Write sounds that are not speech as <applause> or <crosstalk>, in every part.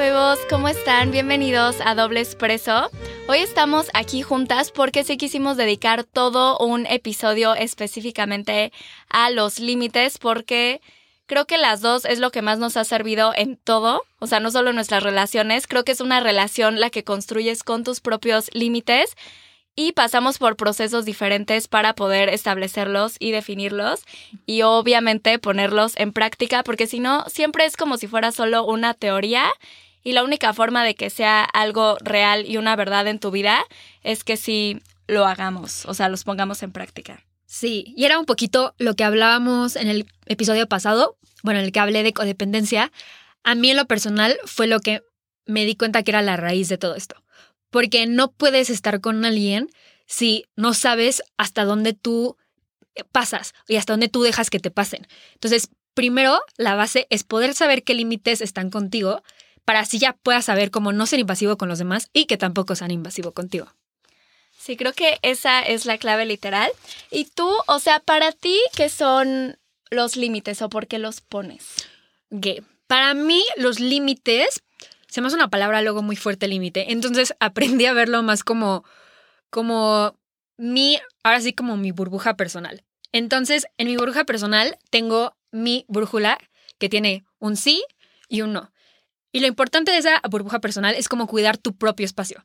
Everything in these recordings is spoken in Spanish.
bebos, ¿cómo están? Bienvenidos a Doble Expreso. Hoy estamos aquí juntas porque sí quisimos dedicar todo un episodio específicamente a los límites porque creo que las dos es lo que más nos ha servido en todo, o sea, no solo en nuestras relaciones, creo que es una relación la que construyes con tus propios límites y pasamos por procesos diferentes para poder establecerlos y definirlos y obviamente ponerlos en práctica, porque si no, siempre es como si fuera solo una teoría y la única forma de que sea algo real y una verdad en tu vida es que si lo hagamos, o sea, los pongamos en práctica. Sí, y era un poquito lo que hablábamos en el episodio pasado, bueno, en el que hablé de codependencia. A mí en lo personal fue lo que me di cuenta que era la raíz de todo esto porque no puedes estar con alguien si no sabes hasta dónde tú eh, pasas y hasta dónde tú dejas que te pasen. Entonces, primero, la base es poder saber qué límites están contigo para así ya puedas saber cómo no ser invasivo con los demás y que tampoco sean invasivo contigo. Sí, creo que esa es la clave literal. Y tú, o sea, para ti, ¿qué son los límites o por qué los pones? Que para mí, los límites se me hace una palabra luego muy fuerte límite. Entonces <laughs> aprendí a verlo más como, como mi, ahora sí como mi burbuja personal. Entonces, en mi burbuja personal tengo mi brújula que tiene un sí y un no. Y lo importante de esa burbuja personal es como cuidar tu propio espacio.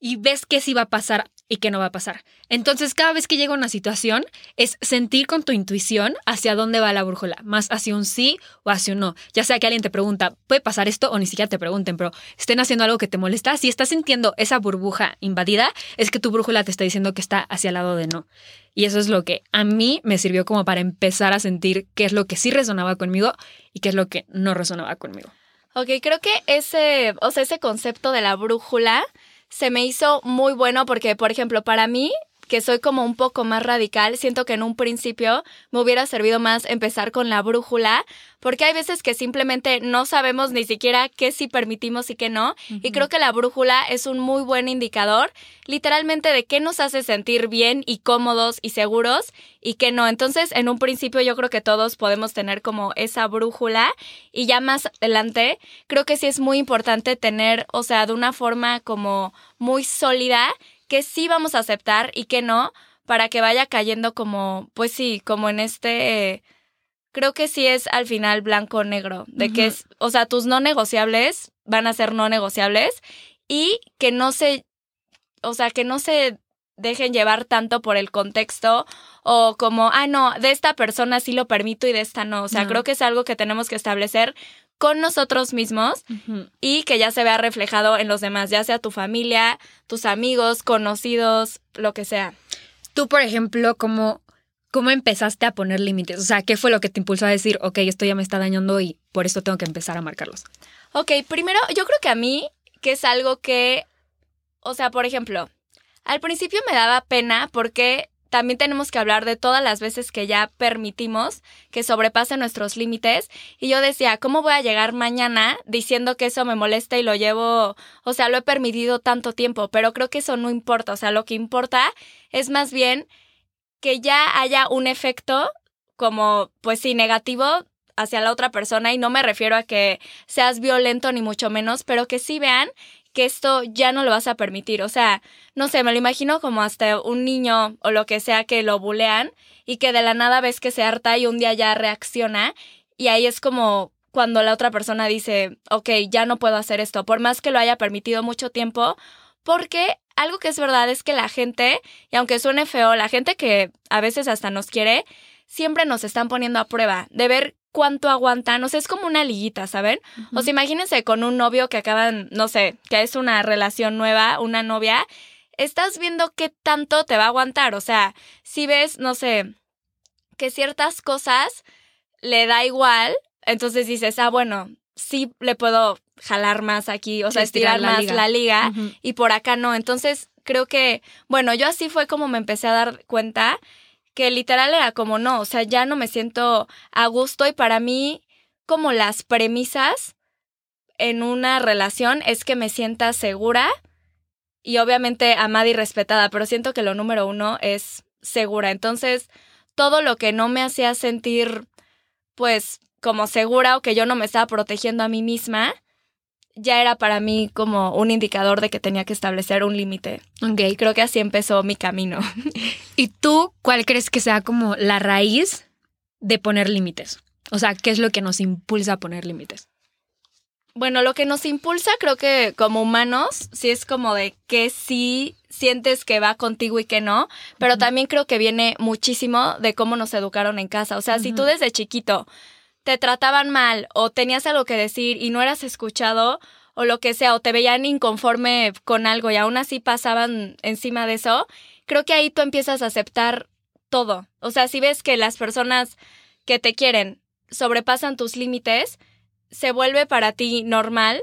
Y ves qué sí va a pasar y qué no va a pasar. Entonces, cada vez que llega una situación, es sentir con tu intuición hacia dónde va la brújula, más hacia un sí o hacia un no. Ya sea que alguien te pregunta, ¿puede pasar esto? O ni siquiera te pregunten, pero estén haciendo algo que te molesta. Si estás sintiendo esa burbuja invadida, es que tu brújula te está diciendo que está hacia el lado de no. Y eso es lo que a mí me sirvió como para empezar a sentir qué es lo que sí resonaba conmigo y qué es lo que no resonaba conmigo. Ok, creo que ese, o sea, ese concepto de la brújula se me hizo muy bueno porque, por ejemplo, para mí, que soy como un poco más radical, siento que en un principio me hubiera servido más empezar con la brújula, porque hay veces que simplemente no sabemos ni siquiera qué sí permitimos y qué no, y creo que la brújula es un muy buen indicador, literalmente de qué nos hace sentir bien y cómodos y seguros y qué no. Entonces, en un principio yo creo que todos podemos tener como esa brújula y ya más adelante creo que sí es muy importante tener, o sea, de una forma como muy sólida que sí vamos a aceptar y que no, para que vaya cayendo como, pues sí, como en este, creo que sí es al final blanco o negro, de que es, o sea, tus no negociables van a ser no negociables y que no se, o sea, que no se dejen llevar tanto por el contexto o como, ah, no, de esta persona sí lo permito y de esta no. O sea, creo que es algo que tenemos que establecer con nosotros mismos y que ya se vea reflejado en los demás, ya sea tu familia, tus amigos, conocidos, lo que sea. Tú, por ejemplo, ¿cómo, cómo empezaste a poner límites? O sea, ¿qué fue lo que te impulsó a decir, ok, esto ya me está dañando y por esto tengo que empezar a marcarlos? Ok, primero, yo creo que a mí, que es algo que, o sea, por ejemplo, al principio me daba pena porque también tenemos que hablar de todas las veces que ya permitimos que sobrepasen nuestros límites. Y yo decía, ¿cómo voy a llegar mañana diciendo que eso me molesta y lo llevo, o sea, lo he permitido tanto tiempo? Pero creo que eso no importa. O sea, lo que importa es más bien que ya haya un efecto como, pues sí, negativo hacia la otra persona y no me refiero a que seas violento ni mucho menos, pero que sí vean que esto ya no lo vas a permitir. O sea, no sé, me lo imagino como hasta un niño o lo que sea que lo bulean y que de la nada ves que se harta y un día ya reacciona y ahí es como cuando la otra persona dice, ok, ya no puedo hacer esto, por más que lo haya permitido mucho tiempo, porque algo que es verdad es que la gente, y aunque suene feo, la gente que a veces hasta nos quiere, siempre nos están poniendo a prueba de ver cuánto aguantan. O sea, es como una liguita, ¿saben? O sea, imagínense con un novio que acaban, no sé, que es una relación nueva, una novia. Estás viendo qué tanto te va a aguantar. O sea, si ves, no sé, que ciertas cosas le da igual, entonces dices, ah, bueno, sí le puedo jalar más aquí, o sea, estirar, más la liga, y por acá no. Entonces, creo que, bueno, yo así fue como me empecé a dar cuenta que literal era como no, o sea, ya no me siento a gusto y para mí como las premisas en una relación es que me sienta segura y obviamente amada y respetada, pero siento que lo número uno es segura. Entonces, todo lo que no me hacía sentir, pues, como segura o que yo no me estaba protegiendo a mí misma, ya era para mí como un indicador de que tenía que establecer un límite. Ok. Y creo que así empezó mi camino. <laughs> ¿Y tú cuál crees que sea como la raíz de poner límites? O sea, ¿qué es lo que nos impulsa a poner límites? Bueno, lo que nos impulsa, creo que como humanos, sí es como de que sí sientes que va contigo y que no, pero también creo que viene muchísimo de cómo nos educaron en casa. O sea, si tú desde chiquito te trataban mal o tenías algo que decir y no eras escuchado o lo que sea, o te veían inconforme con algo y aún así pasaban encima de eso, creo que ahí tú empiezas a aceptar todo. O sea, si ves que las personas que te quieren sobrepasan tus límites, se vuelve para ti normal,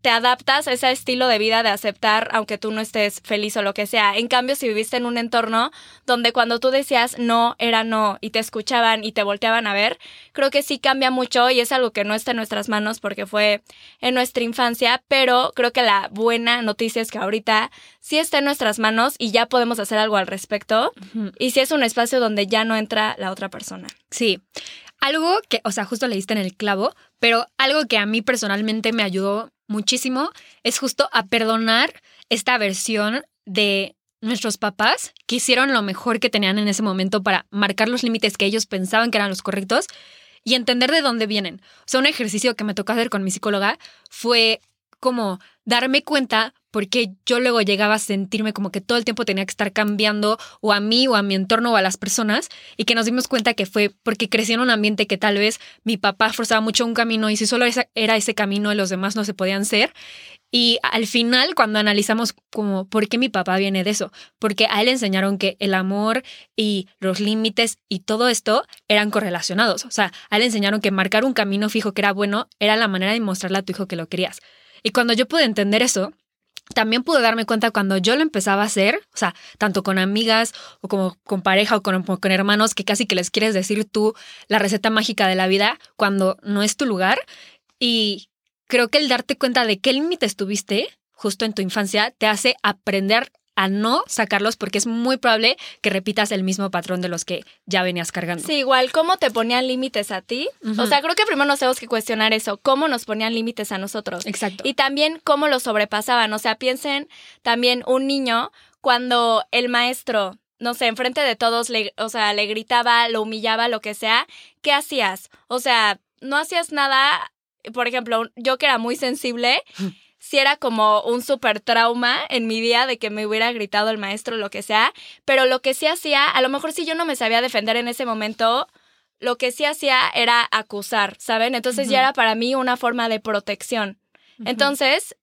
te adaptas a ese estilo de vida de aceptar aunque tú no estés feliz o lo que sea. En cambio, si viviste en un entorno donde cuando tú decías no era no y te escuchaban y te volteaban a ver, creo que sí cambia mucho y es algo que no está en nuestras manos porque fue en nuestra infancia, pero creo que la buena noticia es que ahorita sí está en nuestras manos y ya podemos hacer algo al respecto y sí es un espacio donde ya no entra la otra persona. Sí. Algo que, o sea, justo le diste en el clavo, pero algo que a mí personalmente me ayudó muchísimo es justo a perdonar esta versión de nuestros papás que hicieron lo mejor que tenían en ese momento para marcar los límites que ellos pensaban que eran los correctos y entender de dónde vienen. O sea, un ejercicio que me tocó hacer con mi psicóloga fue como darme cuenta porque yo luego llegaba a sentirme como que todo el tiempo tenía que estar cambiando o a mí o a mi entorno o a las personas y que nos dimos cuenta que fue porque crecí en un ambiente que tal vez mi papá forzaba mucho un camino y si solo era ese camino los demás no se podían ser. Y al final, cuando analizamos como por qué mi papá viene de eso, porque a él enseñaron que el amor y los límites y todo esto eran correlacionados. O sea, a él enseñaron que marcar un camino fijo que era bueno era la manera de mostrarle a tu hijo que lo querías. Y cuando yo pude entender eso, también pude darme cuenta cuando yo lo empezaba a hacer, o sea, tanto con amigas o como con pareja o con, con hermanos, que casi que les quieres decir tú la receta mágica de la vida cuando no es tu lugar. Y creo que el darte cuenta de qué límites tuviste justo en tu infancia te hace aprender a no sacarlos porque es muy probable que repitas el mismo patrón de los que ya venías cargando. Sí, igual, ¿cómo te ponían límites a ti? O sea, creo que primero nos tenemos que cuestionar eso, cómo nos ponían límites a nosotros. Exacto. Y también cómo lo sobrepasaban. O sea, piensen también un niño cuando el maestro, no sé, enfrente de todos, le, o sea, le gritaba, lo humillaba, lo que sea, ¿qué hacías? O sea, no hacías nada, por ejemplo, yo que era muy sensible, <laughs> si era como un súper trauma en mi día de que me hubiera gritado el maestro, lo que sea, pero lo que sí hacía, a lo mejor si yo no me sabía defender en ese momento, lo que sí hacía era acusar, ¿saben? Entonces ya era para mí una forma de protección. Entonces,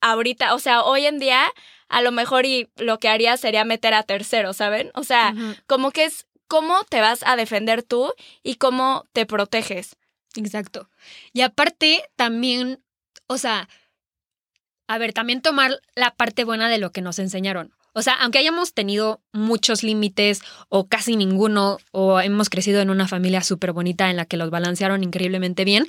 ahorita, o sea, hoy en día, a lo mejor y lo que haría sería meter a tercero, ¿saben? O sea, como que es cómo te vas a defender tú y cómo te proteges. Exacto. Y aparte, también, o sea, a ver, también tomar la parte buena de lo que nos enseñaron. O sea, aunque hayamos tenido muchos límites o casi ninguno, o hemos crecido en una familia súper bonita en la que los balancearon increíblemente bien,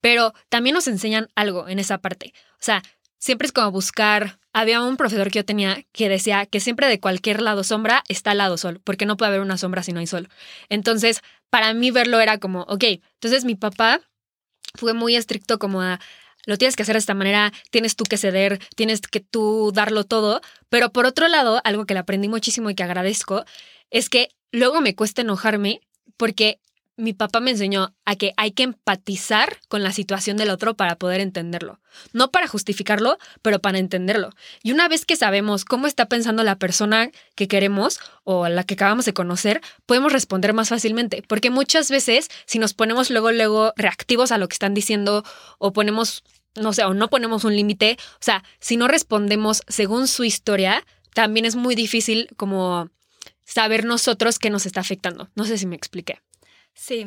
pero también nos enseñan algo en esa parte. O sea, siempre es como buscar. Había un profesor que yo tenía que decía que siempre de cualquier lado sombra está al lado sol, porque no puede haber una sombra si no hay sol. Entonces, para mí verlo era como, ok, entonces mi papá fue muy estricto como a, lo tienes que hacer de esta manera, tienes tú que ceder, tienes que tú darlo todo, pero por otro lado, algo que le aprendí muchísimo y que agradezco, es que luego me cuesta enojarme porque mi papá me enseñó a que hay que empatizar con la situación del otro para poder entenderlo. No para justificarlo, pero para entenderlo. Y una vez que sabemos cómo está pensando la persona que queremos o la que acabamos de conocer, podemos responder más fácilmente. Porque muchas veces, si nos ponemos luego, luego reactivos a lo que están diciendo o ponemos, no sé, o no ponemos un límite, o sea, si no respondemos según su historia, también es muy difícil como saber nosotros qué nos está afectando. No sé si me expliqué. Sí.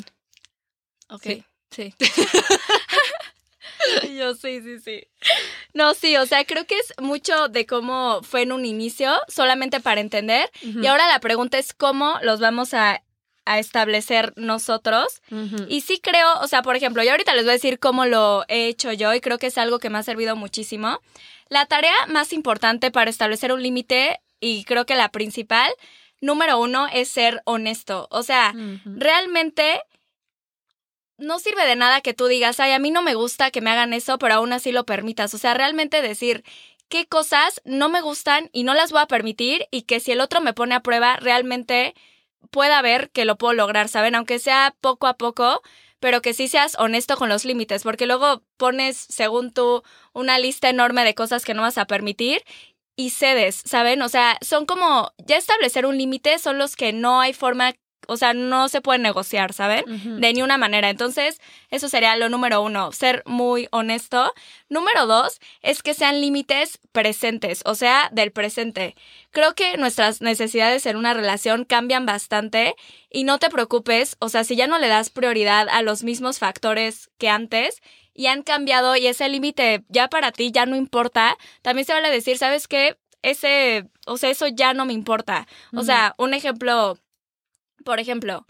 Ok. Sí. Sí. <laughs> Yo sí, sí, sí. No, sí, o sea, creo que es mucho de cómo fue en un inicio, solamente para entender. Y ahora la pregunta es cómo los vamos a, a establecer nosotros. Y sí creo, o sea, por ejemplo, yo ahorita les voy a decir cómo lo he hecho yo y creo que es algo que me ha servido muchísimo. La tarea más importante para establecer un límite, y creo que la principal, número uno, es ser honesto. O sea, realmente no sirve de nada que tú digas, ay, a mí no me gusta que me hagan eso, pero aún así lo permitas. O sea, realmente decir qué cosas no me gustan y no las voy a permitir y que si el otro me pone a prueba, realmente pueda ver que lo puedo lograr, ¿saben? Aunque sea poco a poco, pero que sí seas honesto con los límites, porque luego pones, según tú, una lista enorme de cosas que no vas a permitir y cedes, ¿saben? O sea, son como, ya establecer un límite son los que no hay forma o sea, no se puede negociar, ¿saben? De ni una manera. Entonces, eso sería lo número uno, ser muy honesto. Número dos es que sean límites presentes, o sea, del presente. Creo que nuestras necesidades en una relación cambian bastante y no te preocupes, o sea, si ya no le das prioridad a los mismos factores que antes, y han cambiado y ese límite ya para ti ya no importa, también se vale decir, ¿sabes qué? Ese, o sea, eso ya no me importa. O sea, un ejemplo por ejemplo,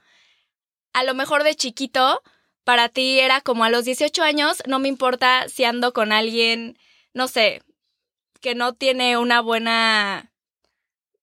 a lo mejor de chiquito, para ti era como a los 18 años, no me importa si ando con alguien, no sé, que no tiene una buena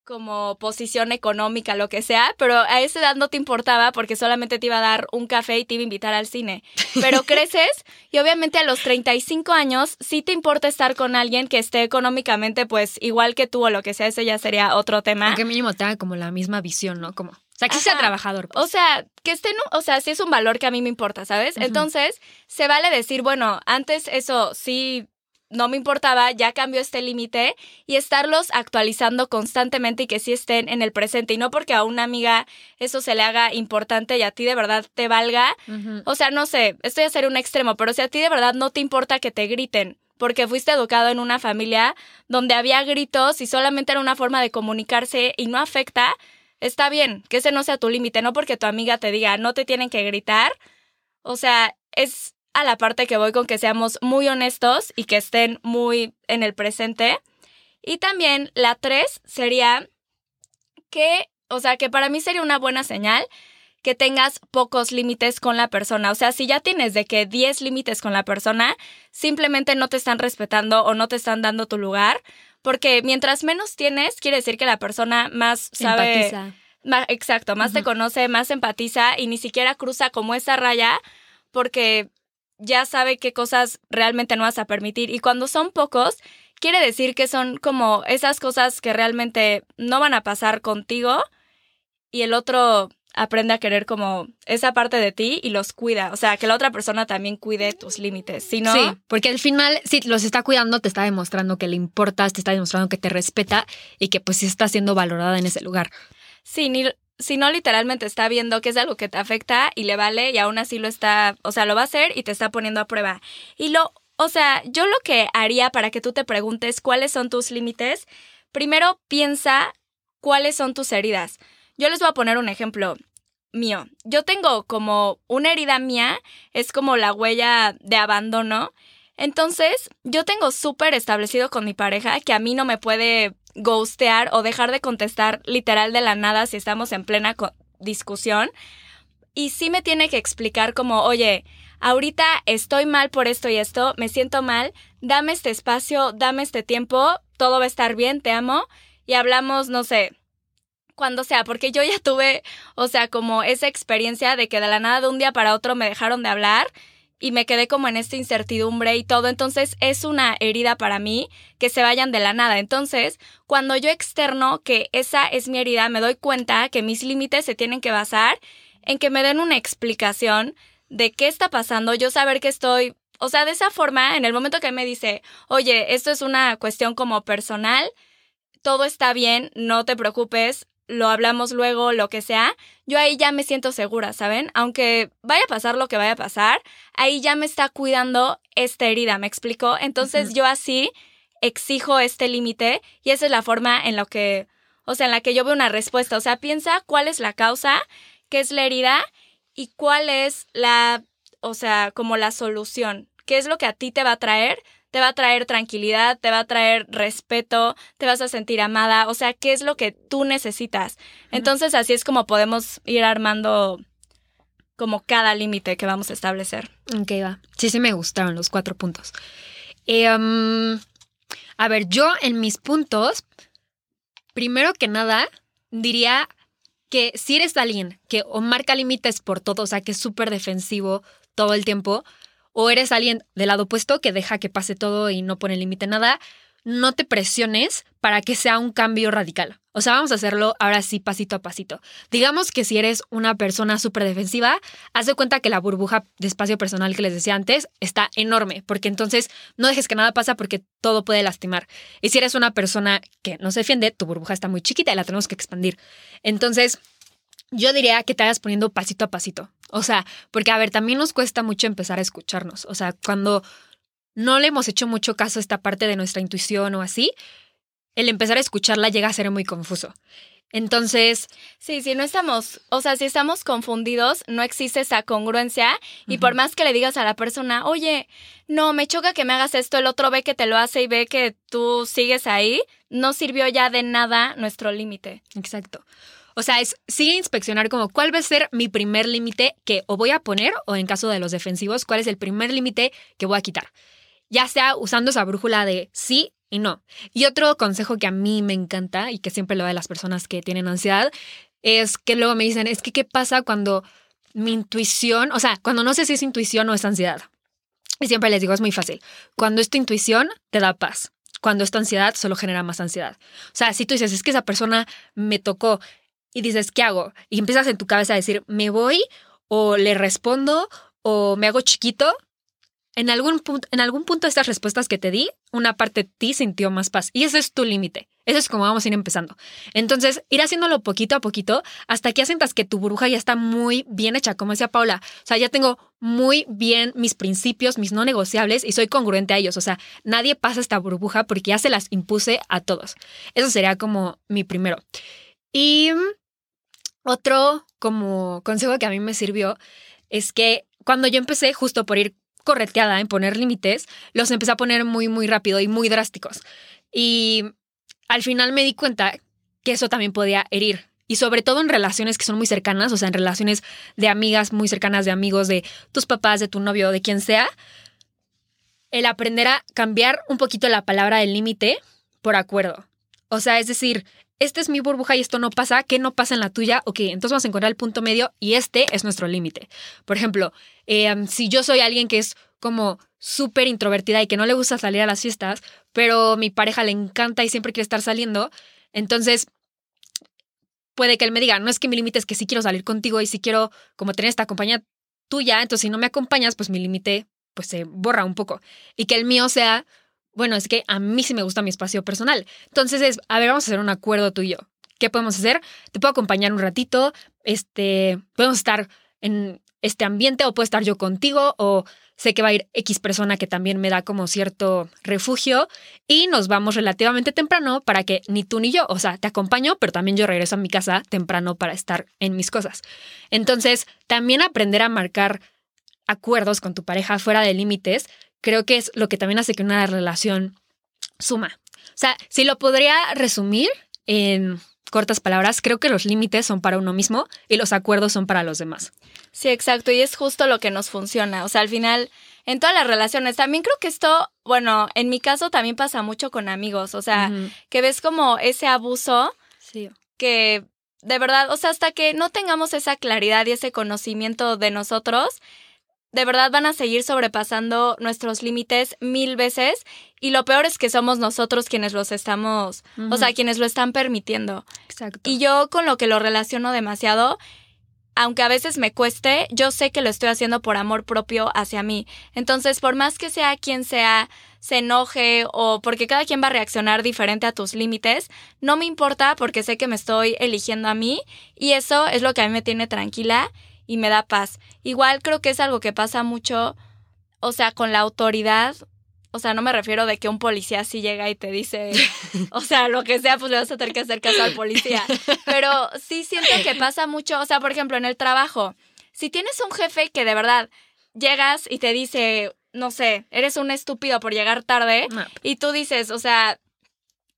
como posición económica, lo que sea, pero a esa edad no te importaba porque solamente te iba a dar un café y te iba a invitar al cine. Pero <laughs> creces y obviamente a los 35 años sí te importa estar con alguien que esté económicamente pues igual que tú o lo que sea, ese ya sería otro tema. Que mínimo tenga como la misma visión, ¿no? Como o sea, que sea trabajador. Pues. O sea, que esté, o sea, sí es un valor que a mí me importa, ¿sabes? Entonces, se vale decir, bueno, antes eso sí no me importaba, ya cambió este límite y estarlos actualizando constantemente y que sí estén en el presente y no porque a una amiga eso se le haga importante y a ti de verdad te valga. O sea, no sé, estoy a ser un extremo, pero si a ti de verdad no te importa que te griten porque fuiste educado en una familia donde había gritos y solamente era una forma de comunicarse y no afecta, está bien, que ese no sea tu límite, no porque tu amiga te diga no te tienen que gritar. O sea, es a la parte que voy con que seamos muy honestos y que estén muy en el presente. Y también la tres sería que, o sea, que para mí sería una buena señal que tengas pocos límites con la persona. O sea, si ya tienes de que 10 límites con la persona, simplemente no te están respetando o no te están dando tu lugar, porque mientras menos tienes, quiere decir que la persona más sabe... Empatiza. exacto, más te conoce, más empatiza y ni siquiera cruza como esa raya porque ya sabe qué cosas realmente no vas a permitir. Y cuando son pocos, quiere decir que son como esas cosas que realmente no van a pasar contigo y el otro aprende a querer como esa parte de ti y los cuida. O sea, que la otra persona también cuide tus límites. Si no... Sí, porque al final, si los está cuidando, te está demostrando que le importas, te está demostrando que te respeta y que pues sí está siendo valorada en ese lugar. Sí, ni, si no literalmente está viendo que es algo que te afecta y le vale y aún así lo está, o sea, lo va a hacer y te está poniendo a prueba. Y lo, o sea, yo lo que haría para que tú te preguntes cuáles son tus límites, primero piensa cuáles son tus heridas. Yo les voy a poner un ejemplo mío. Yo tengo como una herida mía, es como la huella de abandono. Entonces, yo tengo súper establecido con mi pareja que a mí no me puede ghostear o dejar de contestar literal de la nada si estamos en plena discusión. Y sí me tiene que explicar como, oye, ahorita estoy mal por esto y esto, me siento mal, dame este espacio, dame este tiempo, todo va a estar bien, te amo. Y hablamos, no sé, cuando sea, porque yo ya tuve, o sea, como esa experiencia de que de la nada de un día para otro me dejaron de hablar y me quedé como en esta incertidumbre y todo. Entonces es una herida para mí que se vayan de la nada. Entonces, cuando yo externo que esa es mi herida, me doy cuenta que mis límites se tienen que basar en que me den una explicación de qué está pasando, yo saber que estoy, o sea, de esa forma, en el momento que me dice, oye, esto es una cuestión como personal, todo está bien, no te preocupes, lo hablamos luego, lo que sea, yo ahí ya me siento segura, ¿saben? Aunque vaya a pasar lo que vaya a pasar, ahí ya me está cuidando esta herida, ¿me explico? Entonces yo así exijo este límite y esa es la forma en la que, o sea, en la que yo veo una respuesta, o sea, piensa cuál es la causa, qué es la herida y cuál es la, o sea, como la solución, qué es lo que a ti te va a traer te va a traer tranquilidad, te va a traer respeto, te vas a sentir amada, o sea, ¿qué es lo que tú necesitas? Entonces así es como podemos ir armando como cada límite que vamos a establecer. Ok, va. Sí, sí me gustaron los cuatro puntos. Em, a ver, yo en mis puntos, primero que nada, diría que si eres alguien que o marca límites por todo, o sea, que es súper defensivo todo el tiempo, o eres alguien del lado opuesto que deja que pase todo y no pone límite a nada, no te presiones para que sea un cambio radical. O sea, vamos a hacerlo ahora sí pasito a pasito. Digamos que si eres una persona súper defensiva, haz de cuenta que la burbuja de espacio personal que les decía antes está enorme, porque entonces no dejes que nada pasa porque todo puede lastimar. Y si eres una persona que no se defiende, tu burbuja está muy chiquita y la tenemos que expandir. Entonces, yo diría que te vayas poniendo pasito a pasito. O sea, porque a ver, también nos cuesta mucho empezar a escucharnos. O sea, cuando no le hemos hecho mucho caso a esta parte de nuestra intuición o así, el empezar a escucharla llega a ser muy confuso. Entonces, sí, si no estamos, o sea, si estamos confundidos, no existe esa congruencia y por más que le digas a la persona, oye, no, me choca que me hagas esto, el otro ve que te lo hace y ve que tú sigues ahí, no sirvió ya de nada nuestro límite. Exacto. O sea, es sigue inspeccionar como cuál va a ser mi primer límite que o voy a poner o en caso de los defensivos, cuál es el primer límite que voy a quitar. Ya sea usando esa brújula de sí y no. Y otro consejo que a mí me encanta y que siempre lo doy a las personas que tienen ansiedad es que luego me dicen, es que qué pasa cuando mi intuición, o sea, cuando no sé si es intuición o es ansiedad. Y siempre les digo, es muy fácil. Cuando es tu intuición, te da paz. Cuando es tu ansiedad, solo genera más ansiedad. O sea, si tú dices, es que esa persona me tocó y dices, ¿qué hago? Y empiezas en tu cabeza a decir, ¿me voy? ¿O le respondo? ¿O me hago chiquito? en algún, punto, en algún punto de estas respuestas que te di, una parte de ti sintió más paz. Y ese es tu límite. Eso es como vamos a ir empezando. Entonces, ir haciéndolo poquito a poquito hasta que sientas que tu burbuja ya está muy bien hecha, como decía Paula. O sea, ya tengo muy bien mis principios, mis no negociables y soy congruente a ellos. O sea, nadie pasa esta burbuja porque ya se las impuse a todos. Eso sería como mi primero. Y otro como consejo que a mí me sirvió es que cuando yo empecé justo por ir correteada en poner límites, los empecé a poner muy, muy rápido y muy drásticos. Y al final me di cuenta que eso también podía herir. Y sobre todo en relaciones que son muy cercanas, o sea, en relaciones de amigas muy cercanas, de amigos, de tus papás, de tu novio, de quien sea, el aprender a cambiar un poquito la palabra del límite por acuerdo. O sea, es decir, esta es mi burbuja y esto no pasa, ¿qué no pasa en la tuya? Ok, entonces vamos a encontrar el punto medio y este es nuestro límite. Por ejemplo, em, si yo soy alguien que es como súper introvertida y que no le gusta salir a las fiestas, pero mi pareja le encanta y siempre quiere estar saliendo, entonces puede que él me diga, no es que mi límite es que sí quiero salir contigo y sí quiero como tener esta compañía tuya, entonces si no me acompañas, pues mi límite pues se borra un poco. Y que el mío sea, bueno, es que a mí sí me gusta mi espacio personal. Entonces es, a ver, vamos a hacer un acuerdo tú y yo. ¿Qué podemos hacer? Te puedo acompañar un ratito, este, podemos estar en este ambiente o puedo estar yo contigo o sé que va a ir X persona que también me da como cierto refugio y nos vamos relativamente temprano para que ni tú ni yo, o sea, te acompaño, pero también yo regreso a mi casa temprano para estar en mis cosas. Entonces, también aprender a marcar acuerdos con tu pareja fuera de límites creo que es lo que también hace que una relación suma. O sea, si lo podría resumir en cortas palabras, creo que los límites son para uno mismo y los acuerdos son para los demás. Sí, exacto, y es justo lo que nos funciona. O sea, al final, en todas las relaciones, también creo que esto, bueno, en mi caso también pasa mucho con amigos, o sea, que ves como ese abuso sí. que de verdad, o sea, hasta que no tengamos esa claridad y ese conocimiento de nosotros, de verdad van a seguir sobrepasando nuestros límites mil veces y lo peor es que somos nosotros quienes los estamos, o sea, quienes lo están permitiendo. Exacto. Y yo con lo que lo relaciono demasiado, aunque a veces me cueste, yo sé que lo estoy haciendo por amor propio hacia mí. Entonces, por más que sea quien sea, se enoje o porque cada quien va a reaccionar diferente a tus límites, no me importa porque sé que me estoy eligiendo a mí y eso es lo que a mí me tiene tranquila y me da paz. Igual creo que es algo que pasa mucho, o sea, con la autoridad. O sea, no me refiero de que un policía sí llega y te dice, <laughs> o sea, lo que sea, pues le vas a tener que hacer caso al policía. Pero sí siento que pasa mucho, o sea, por ejemplo, en el trabajo, si tienes un jefe que de verdad llegas y te dice, no sé, eres un estúpido por llegar tarde, y tú dices, o sea,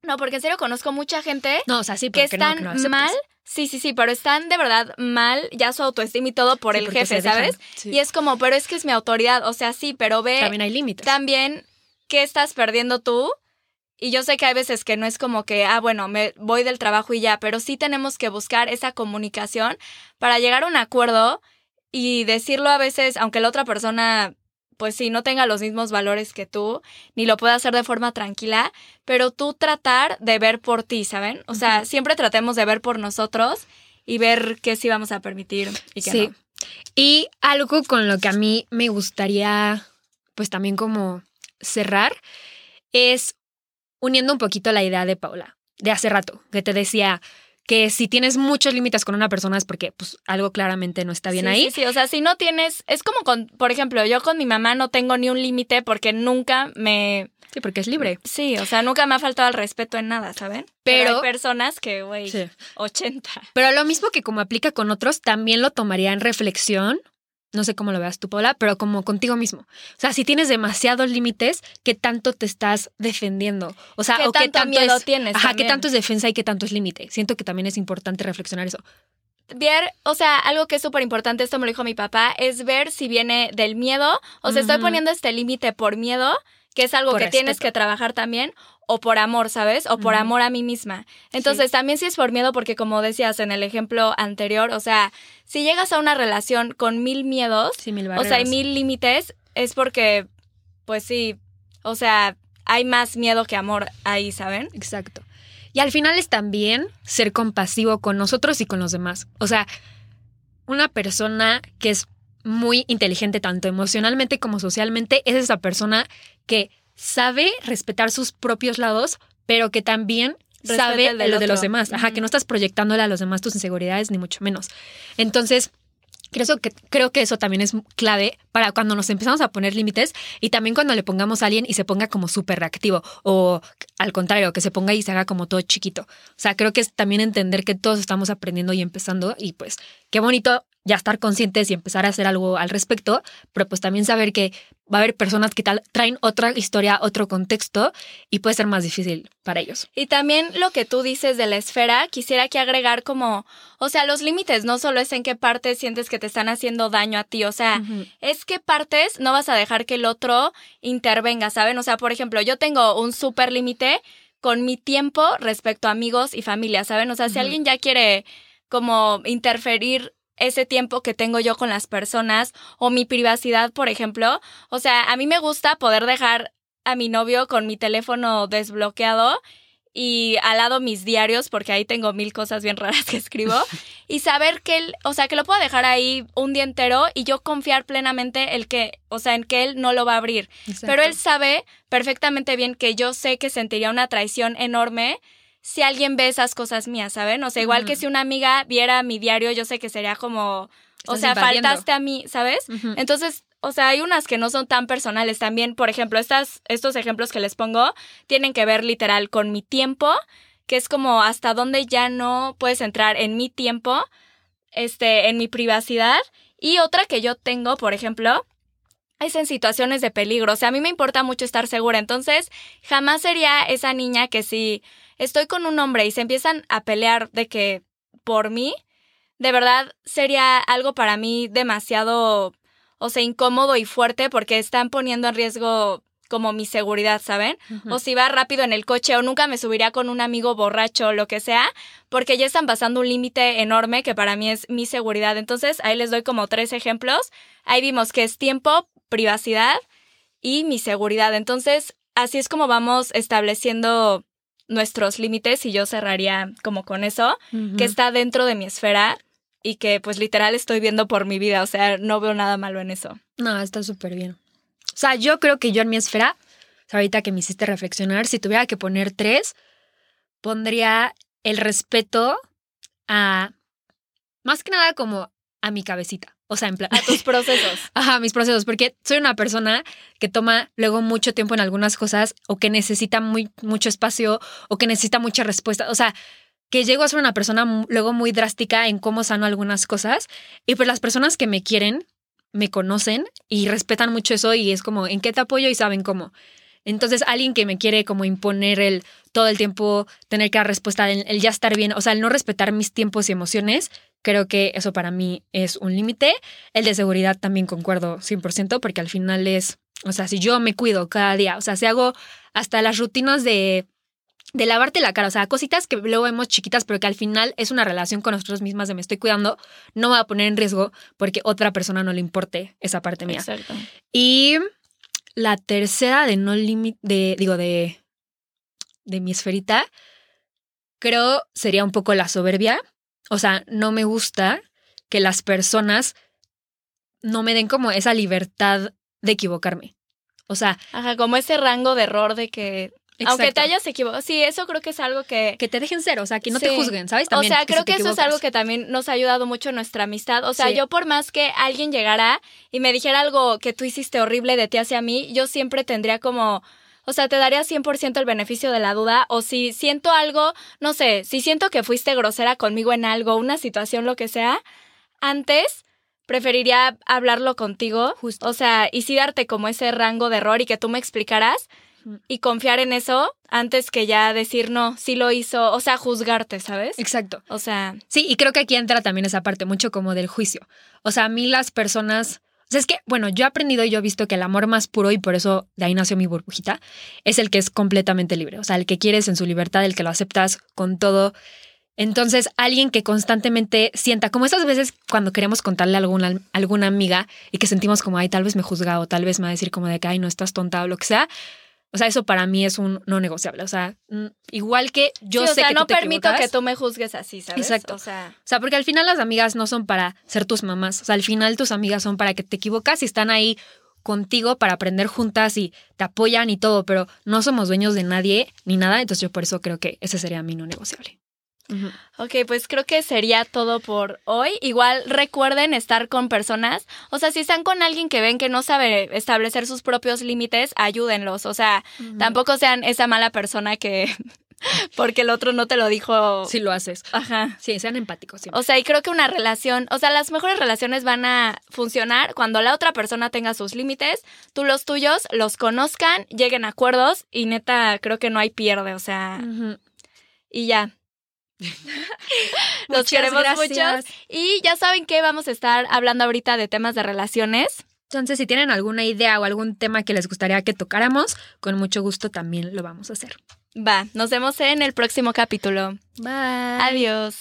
no, porque en serio conozco mucha gente no, o sea, sí, que están mal Sí, sí, sí, pero están de verdad mal ya su autoestima y todo por el jefe, ¿sabes? Y es como, pero es que es mi autoridad, o sea, sí, pero ve... También hay límites. También, ¿qué estás perdiendo tú? Y yo sé que hay veces que no es como que, ah, bueno, me voy del trabajo y ya, pero sí tenemos que buscar esa comunicación para llegar a un acuerdo y decirlo a veces, aunque la otra persona pues sí, no tenga los mismos valores que tú, ni lo pueda hacer de forma tranquila, pero tú tratar de ver por ti, ¿saben? O sea, siempre tratemos de ver por nosotros y ver qué sí vamos a permitir y qué Sí. no. Y algo con lo que a mí me gustaría, pues también como cerrar, es uniendo un poquito la idea de Paula, de hace rato, que te decía que si tienes muchos límites con una persona es porque pues algo claramente no está bien Sí, ahí. Sí, sí, o sea, si no tienes, es como con, por ejemplo, yo con mi mamá no tengo ni un límite porque nunca me, Sí, porque es libre. sí, o sea, nunca me ha faltado el respeto en nada, ¿saben? Pero- hay personas que, güey, Sí. 80. Pero lo mismo que como aplica con otros, también lo tomaría en reflexión. No sé cómo lo veas tú, Paula, pero como contigo mismo. O sea, si tienes demasiados límites, ¿qué tanto te estás defendiendo? O sea, ¿Qué o qué tanto tanto miedo es, tienes Ajá, también? qué tanto es defensa y qué tanto es límite. Siento que también es importante reflexionar eso. ver, o sea, algo que es súper importante, esto me lo dijo mi papá, es ver si viene del miedo, o sea, estoy poniendo este límite por miedo, que es algo Por que tienes que trabajar también, o por amor, ¿sabes? O por amor a mí misma. Entonces, también si es por miedo, porque como decías en el ejemplo anterior, o sea, si llegas a una relación con mil miedos, Sí, mil o sea, hay mil límites, es porque, pues sí, o sea, hay más miedo que amor ahí, ¿saben? Exacto. Y al final es también ser compasivo con nosotros y con los demás. O sea, una persona que es muy inteligente tanto emocionalmente como socialmente es esa persona que sabe respetar sus propios lados, pero que también Respeta sabe lo de los demás. Ajá, que no estás proyectándole a los demás tus inseguridades, ni mucho menos. Entonces, creo que, creo que eso también es clave para cuando nos empezamos a poner límites y también cuando le pongamos a alguien y se ponga como súper reactivo o al contrario, que se ponga y se haga como todo chiquito. O sea, creo que es también entender que todos estamos aprendiendo y empezando y pues qué bonito ya estar conscientes y empezar a hacer algo al respecto, pero pues también saber que va a haber personas que tal traen otra historia, otro contexto y puede ser más difícil para ellos. Y también lo que tú dices de la esfera, quisiera que agregar como, o sea, los límites no solo es en qué partes sientes que te están haciendo daño a ti, o sea, es qué partes no vas a dejar que el otro intervenga, ¿saben? O sea, por ejemplo, yo tengo un súper límite con mi tiempo respecto a amigos y familia, ¿saben? O sea, si alguien ya quiere como interferir ese tiempo que tengo yo con las personas o mi privacidad, por ejemplo, o sea, a mí me gusta poder dejar a mi novio con mi teléfono desbloqueado y al lado mis diarios, porque ahí tengo mil cosas bien <laughs> raras que escribo, <laughs> y saber que él, o sea, que lo puedo dejar ahí un día entero y yo confiar plenamente el que, o sea, en que él no lo va a abrir. Pero él sabe perfectamente bien que yo sé que sentiría una traición enorme si alguien ve esas cosas mías, ¿saben? O sea, igual que si una amiga viera mi diario, yo sé que sería como, o Estás sea, invadiendo. faltaste a mí, ¿sabes? Entonces, o sea, hay unas que no son tan personales también. Por ejemplo, estas, estos ejemplos que les pongo tienen que ver literal con mi tiempo, que es como hasta dónde ya no puedes entrar en mi tiempo, este, en mi privacidad. Y otra que yo tengo, por ejemplo, es en situaciones de peligro. O sea, a mí me importa mucho estar segura. Entonces, jamás sería esa niña que si estoy con un hombre y se empiezan a pelear de que por mí, de verdad sería algo para mí demasiado, o sea, incómodo y fuerte porque están poniendo en riesgo como mi seguridad, ¿saben? O si va rápido en el coche o nunca me subiría con un amigo borracho o lo que sea, porque ya están pasando un límite enorme que para mí es mi seguridad. Entonces, ahí les doy como tres ejemplos. Ahí vimos que es tiempo, privacidad y mi seguridad. Entonces, así es como vamos estableciendo nuestros límites y yo cerraría como con eso, que está dentro de mi esfera y que pues literal estoy viendo por mi vida, o sea, no veo nada malo en eso. No, está súper bien. O sea, yo creo que yo en mi esfera, ahorita que me hiciste reflexionar, si tuviera que poner tres, pondría el respeto a, más que nada como a mi cabecita. O sea, en plan... A tus procesos. <laughs> Ajá, mis procesos, porque soy una persona que toma luego mucho tiempo en algunas cosas o que necesita muy, mucho espacio o que necesita mucha respuesta. O sea, que llego a ser una persona luego muy drástica en cómo sano algunas cosas y pues las personas que me quieren me conocen y respetan mucho eso y es como en qué te apoyo y saben cómo. Entonces, alguien que me quiere como imponer el todo el tiempo tener que dar respuesta, el, el ya estar bien, o sea, el no respetar mis tiempos y emociones, creo que eso para mí es un límite. El de seguridad también concuerdo 100% porque al final es, o sea, si yo me cuido cada día, o sea, si hago hasta las rutinas de de lavarte la cara, o sea, cositas que luego vemos chiquitas, pero que al final es una relación con nosotros mismas de me estoy cuidando, no me voy a poner en riesgo porque otra persona no le importe esa parte mía. Exacto. Y la tercera de no límite, de, digo, de, de mi esferita, creo sería un poco la soberbia. O sea, no me gusta que las personas no me den como esa libertad de equivocarme. O sea, Ajá, como ese rango de error de que. Aunque te hayas equivocado. Sí, eso creo que es algo que. que te dejen ser, o sea, que no Sí. te juzguen, ¿sabes? o También, sea, si creo que eso es algo que también nos ha ayudado mucho en nuestra amistad. O sea, Sí. yo por más que alguien llegara y me dijera algo que tú hiciste horrible de ti hacia mí, yo siempre tendría como, o sea, te daría 100% el beneficio de la duda. O si siento algo, no sé, si siento que fuiste grosera conmigo en algo, una situación, lo que sea, antes preferiría hablarlo contigo. Justo. O sea, y sí darte como ese rango de error y que tú me explicaras y confiar en eso antes que ya decir no, sí lo hizo, o sea, juzgarte, ¿sabes? Exacto. O sea, Sí, y creo que aquí entra también esa parte mucho como del juicio. O sea, a mí las personas... O sea, es que, bueno, yo he aprendido y yo he visto que el amor más puro, y por eso de ahí nació mi burbujita, es el que es completamente libre. O sea, el que quieres en su libertad, el que lo aceptas con todo. Entonces, alguien que constantemente sienta, como esas veces cuando queremos contarle a alguna, alguna amiga y que sentimos como, ay, tal vez me juzga o tal vez me va a decir como de que, ay, no estás tonta o lo que sea. O sea, eso para mí es un no negociable. O sea, igual que yo sí, sé o sea, que no tú te permito equivocas, que tú me juzgues así, ¿sabes? Exacto. O sea, o sea, porque al final las amigas no son para ser tus mamás. O sea, al final tus amigas son para que te equivocas y están ahí contigo para aprender juntas y te apoyan y todo, pero no somos dueños de nadie ni nada. Entonces yo por eso creo que ese sería mi no negociable. Ok, pues creo que sería todo por hoy. Igual recuerden estar con personas, o sea, si están con alguien que ven que no sabe establecer sus propios límites, ayúdenlos. O sea, tampoco sean esa mala persona que <laughs> porque el otro no te lo dijo. Si lo haces. Ajá. Sí, sean empáticos. siempre. O sea, y creo que una relación, o sea, las mejores relaciones van a funcionar cuando la otra persona tenga sus límites, tú los tuyos, los conozcan, lleguen a acuerdos y neta, creo que no hay pierde, o sea, y ya. <laughs> Los queremos gracias. mucho. Y ya saben que vamos a estar hablando ahorita de temas de relaciones. Entonces, si tienen alguna idea o algún tema que les gustaría que tocáramos, con mucho gusto también lo vamos a hacer. Va, nos vemos en el próximo capítulo. Bye. Adiós.